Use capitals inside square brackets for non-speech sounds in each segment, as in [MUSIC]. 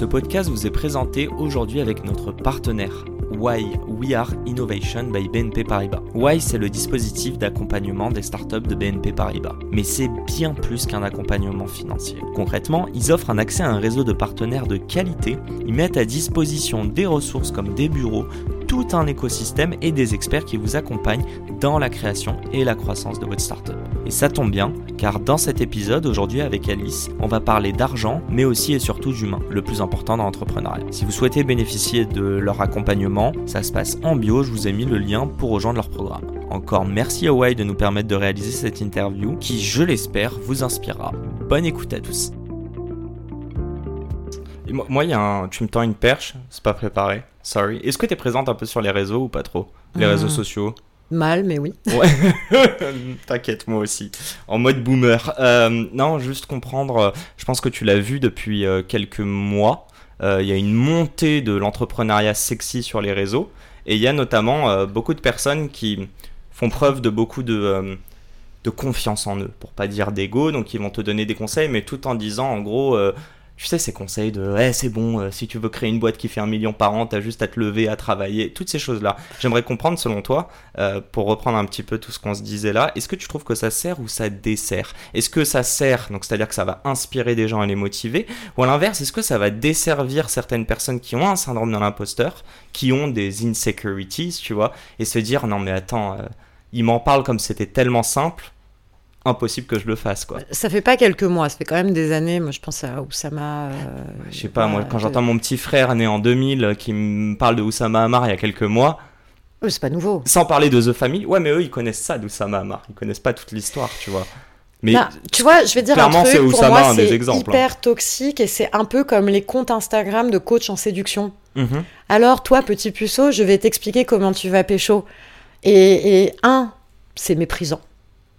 Ce podcast vous est présenté aujourd'hui avec notre partenaire Why We Are Innovation by BNP Paribas. Why c'est le dispositif d'accompagnement des startups de BNP Paribas. Mais c'est bien plus qu'un accompagnement financier. Concrètement, ils offrent un accès à un réseau de partenaires de qualité, ils mettent à disposition des ressources comme des bureaux, tout un écosystème et des experts qui vous accompagnent dans la création et la croissance de votre startup. Et ça tombe bien, car dans cet épisode, aujourd'hui avec Alice, on va parler d'argent, mais aussi et surtout d'humain, le plus important dans l'entrepreneuriat. Si vous souhaitez bénéficier de leur accompagnement, ça se passe en bio, je vous ai mis le lien pour rejoindre leur programme. Encore merci à Why de nous permettre de réaliser cette interview qui, je l'espère, vous inspirera. Bonne écoute à tous. moi, il y a un... tu me tends une perche, c'est pas préparé. Sorry. Est-ce que tu es présente un peu sur les réseaux ou pas trop? Les réseaux Hmm. sociaux? Mal, mais oui. Ouais. [LAUGHS] [LAUGHS] T'inquiète, moi aussi. En mode boomer. Euh, non, juste comprendre. euh, Je pense que tu l'as vu depuis euh, quelques mois. Euh, Il y a une montée de l'entrepreneuriat sexy sur les réseaux. Et il y a notamment euh, beaucoup de personnes qui font preuve de beaucoup de, de confiance en eux, pour pas dire d'ego. Donc ils vont te donner des conseils, mais tout en disant en gros. Tu sais, ces conseils de ouais, c'est bon, euh, si tu veux créer une boîte qui fait un million par an, t'as juste à te lever, à travailler, toutes ces choses-là. J'aimerais comprendre, selon toi, euh, pour reprendre un petit peu tout ce qu'on se disait là, est-ce que tu trouves que ça sert ou ça dessert? Est-ce que ça sert, donc c'est-à-dire que ça va inspirer des gens et les motiver, ou à l'inverse, est-ce que ça va desservir certaines personnes qui ont un syndrome de l'imposteur, qui ont des insecurities, tu vois, et se dire non mais attends, euh, il m'en parle comme c'était tellement simple, impossible que je le fasse quoi. Ça fait pas quelques mois, ça fait quand même des années. Moi, je pense à Oussama. euh, Je sais pas, moi quand je- j'entends mon petit frère né en 2000 euh, qui me parle de Oussama Hamar il y a quelques mois, Euh, c'est pas nouveau. sans parler de The Family, ouais mais eux ils connaissent ça d'Oussama Hamar, ils connaissent pas toute l'histoire, tu vois. Mais Là, tu vois, je vais dire clairement, un truc. Pour Oussama, moi, un des c'est exemples, hyper toxique et c'est un peu comme les comptes Instagram de coach en séduction. Mhm. Alors, toi, petit puceau, je vais t'expliquer comment tu vas pécho. Et, et un, c'est méprisant.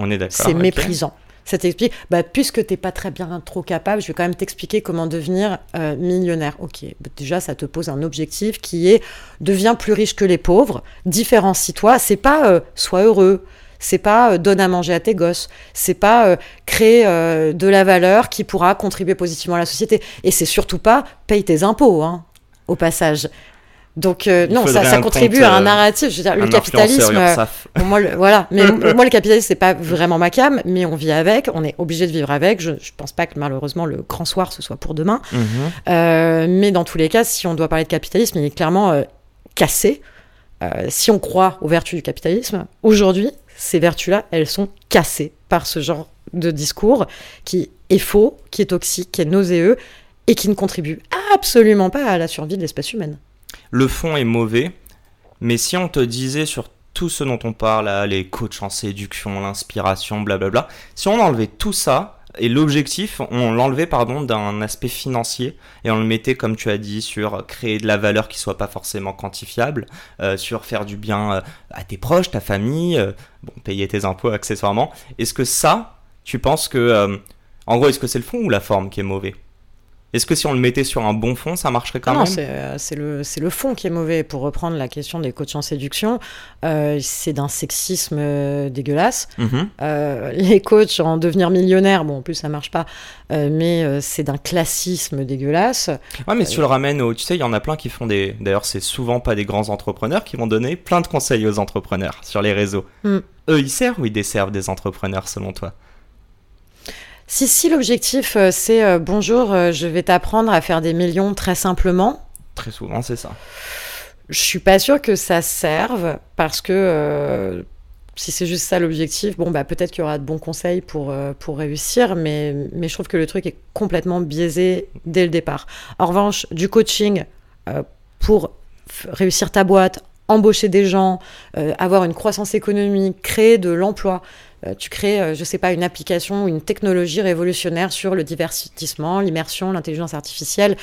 On est d'accord. C'est méprisant. Ça t'explique, bah, puisque t'es pas très bien trop capable, je vais quand même t'expliquer comment devenir euh, millionnaire. Ok, bah, déjà ça te pose un objectif qui est deviens plus riche que les pauvres, différencie-toi. C'est pas euh, sois heureux, c'est pas euh, donne à manger à tes gosses, c'est pas euh, créer euh, de la valeur qui pourra contribuer positivement à la société. Et c'est surtout pas paye tes impôts, hein, au passage. Donc euh, non, ça, contribue à un euh, narratif. Je veux dire, le capitalisme. euh. Bon, moi, le, voilà. Mais [LAUGHS] moi, le capitalisme, c'est pas vraiment ma cam, mais on vit avec, on est obligé de vivre avec. Je, je pense pas que malheureusement le grand soir ce soit pour demain. Mhm. Euh, mais dans tous les cas, si on doit parler de capitalisme, il est clairement euh, cassé. Si on croit aux vertus du capitalisme, aujourd'hui, ces vertus-là, elles sont cassées par ce genre de discours qui est faux, qui est toxique, qui est nauséeux et qui ne contribue absolument pas à la survie de l'espèce humaine. Le fond est mauvais, mais si on te disait sur tout ce dont on parle, là, les coachs en séduction, l'inspiration, blablabla, si on enlevait tout ça, et l'objectif, on l'enlevait pardon d'un aspect financier et on le mettait comme tu as dit sur créer de la valeur qui soit pas forcément quantifiable, euh, sur faire du bien euh, à tes proches, ta famille, euh, bon payer tes impôts accessoirement. Est-ce que ça, tu penses que, en gros, est-ce que c'est le fond ou la forme qui est mauvais? Est-ce que si on le mettait sur un bon fond, ça marcherait quand non, même? c'est euh, c'est le, le fond qui est mauvais. Pour reprendre la question des coachs en séduction, euh, c'est d'un sexisme euh, dégueulasse. Mhm. Euh, les coachs en devenir millionnaire, bon, en plus ça marche pas, euh, mais c'est d'un classisme dégueulasse. Ouais, mais si tu le ramènes au. Tu sais, il y en a plein qui font des. D'ailleurs, c'est souvent pas des grands entrepreneurs qui vont donner plein de conseils aux entrepreneurs sur les réseaux. Mm. Eux, ils servent ou ils desservent des entrepreneurs selon toi? Si, si l'objectif euh, c'est euh, bonjour, euh, je vais t'apprendre à faire des millions très simplement, Très souvent, c'est ça. je suis pas sûre que ça serve parce que euh, si c'est juste ça l'objectif, bon bah peut-être qu'il y aura de bons conseils pour, pour réussir, mais, mais je trouve que le truc est complètement biaisé dès le départ. En revanche, du coaching pour réussir ta boîte embaucher des gens, euh, avoir une croissance économique, créer de l'emploi. Euh, tu crées, euh, je sais pas, une application ou une technologie révolutionnaire sur le divertissement, l'immersion, l'intelligence artificielle.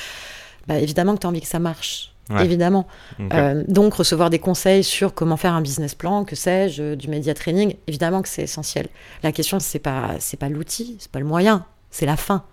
Bah, évidemment que tu as envie que ça marche. Ouais. Évidemment. Euh, donc, recevoir des conseils sur comment faire un business plan, que sais-je, du média training, évidemment que c'est essentiel. La question, c'est pas, c'est pas l'outil, c'est pas le moyen, c'est la fin.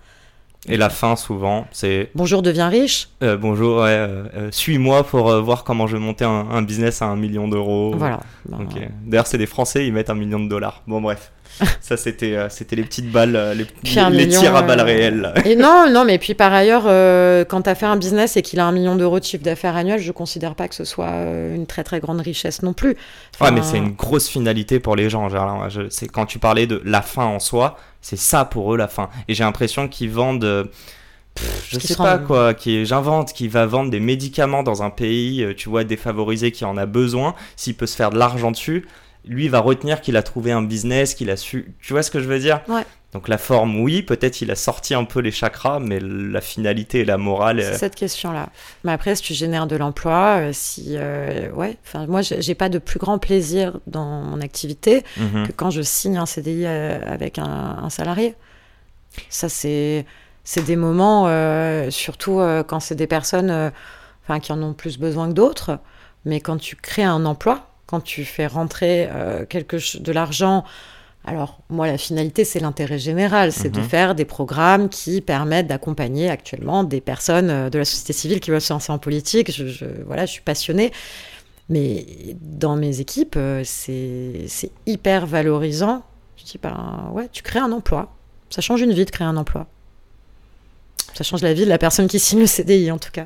Et la fin, souvent, c'est Bonjour, deviens riche. euh, bonjour, ouais, euh, euh, suis-moi pour euh, voir comment je vais monter un, un business à un million d'euros. Voilà. Ben. D'ailleurs, c'est des Français, ils mettent un million de dollars. Bon, bref. Ça, c'était euh, c'était les petites balles, euh, les, [LAUGHS] million, tirs à euh, balles réelles. là. Et [LAUGHS] non, non, mais puis par ailleurs, euh, quand tu as fait un business et qu'il a un million d'euros de chiffre d'affaires annuel, je considère pas que ce soit euh, une très très grande richesse non plus. Ouais, mais c'est une grosse finalité pour les gens. Genre, je- c'est quand tu parlais de la fin en soi, c'est ça pour eux la fin. Et j'ai l'impression qu'ils vendent, euh, pff, je sais pas quoi, qui j'invente, qui va vendre des médicaments dans un pays, euh, tu vois, défavorisé qui en a besoin. S'il peut se faire de l'argent dessus, lui va retenir qu'il a trouvé un business, qu'il a su. Tu vois ce que je veux dire? Ouais. Donc la forme, oui, peut-être il a sorti un peu les chakras, mais la finalité et la morale. C'est euh, cette question-là. Mais après, si tu génères de l'emploi, euh, si. euh, ouais, enfin, moi, j'ai pas de plus grand plaisir dans mon activité mhm. que quand je signe un CDI avec un, un salarié. Ça, c'est. C'est des moments, surtout quand c'est des personnes enfin, qui en ont plus besoin que d'autres. Mais quand tu crées un emploi, quand tu fais rentrer euh, quelque de l'argent, alors moi la finalité c'est l'intérêt général, c'est de Mhm. faire des programmes qui permettent d'accompagner actuellement des personnes euh, de la société civile qui veulent se lancer en politique. Je, je- voilà, je suis passionnée. Mais dans mes équipes, euh, c'est c'est hyper valorisant. Je dis, ben ouais, tu crées un emploi. Ça change une vie de créer un emploi. Ça change la vie de la personne qui signe le CDI en tout cas.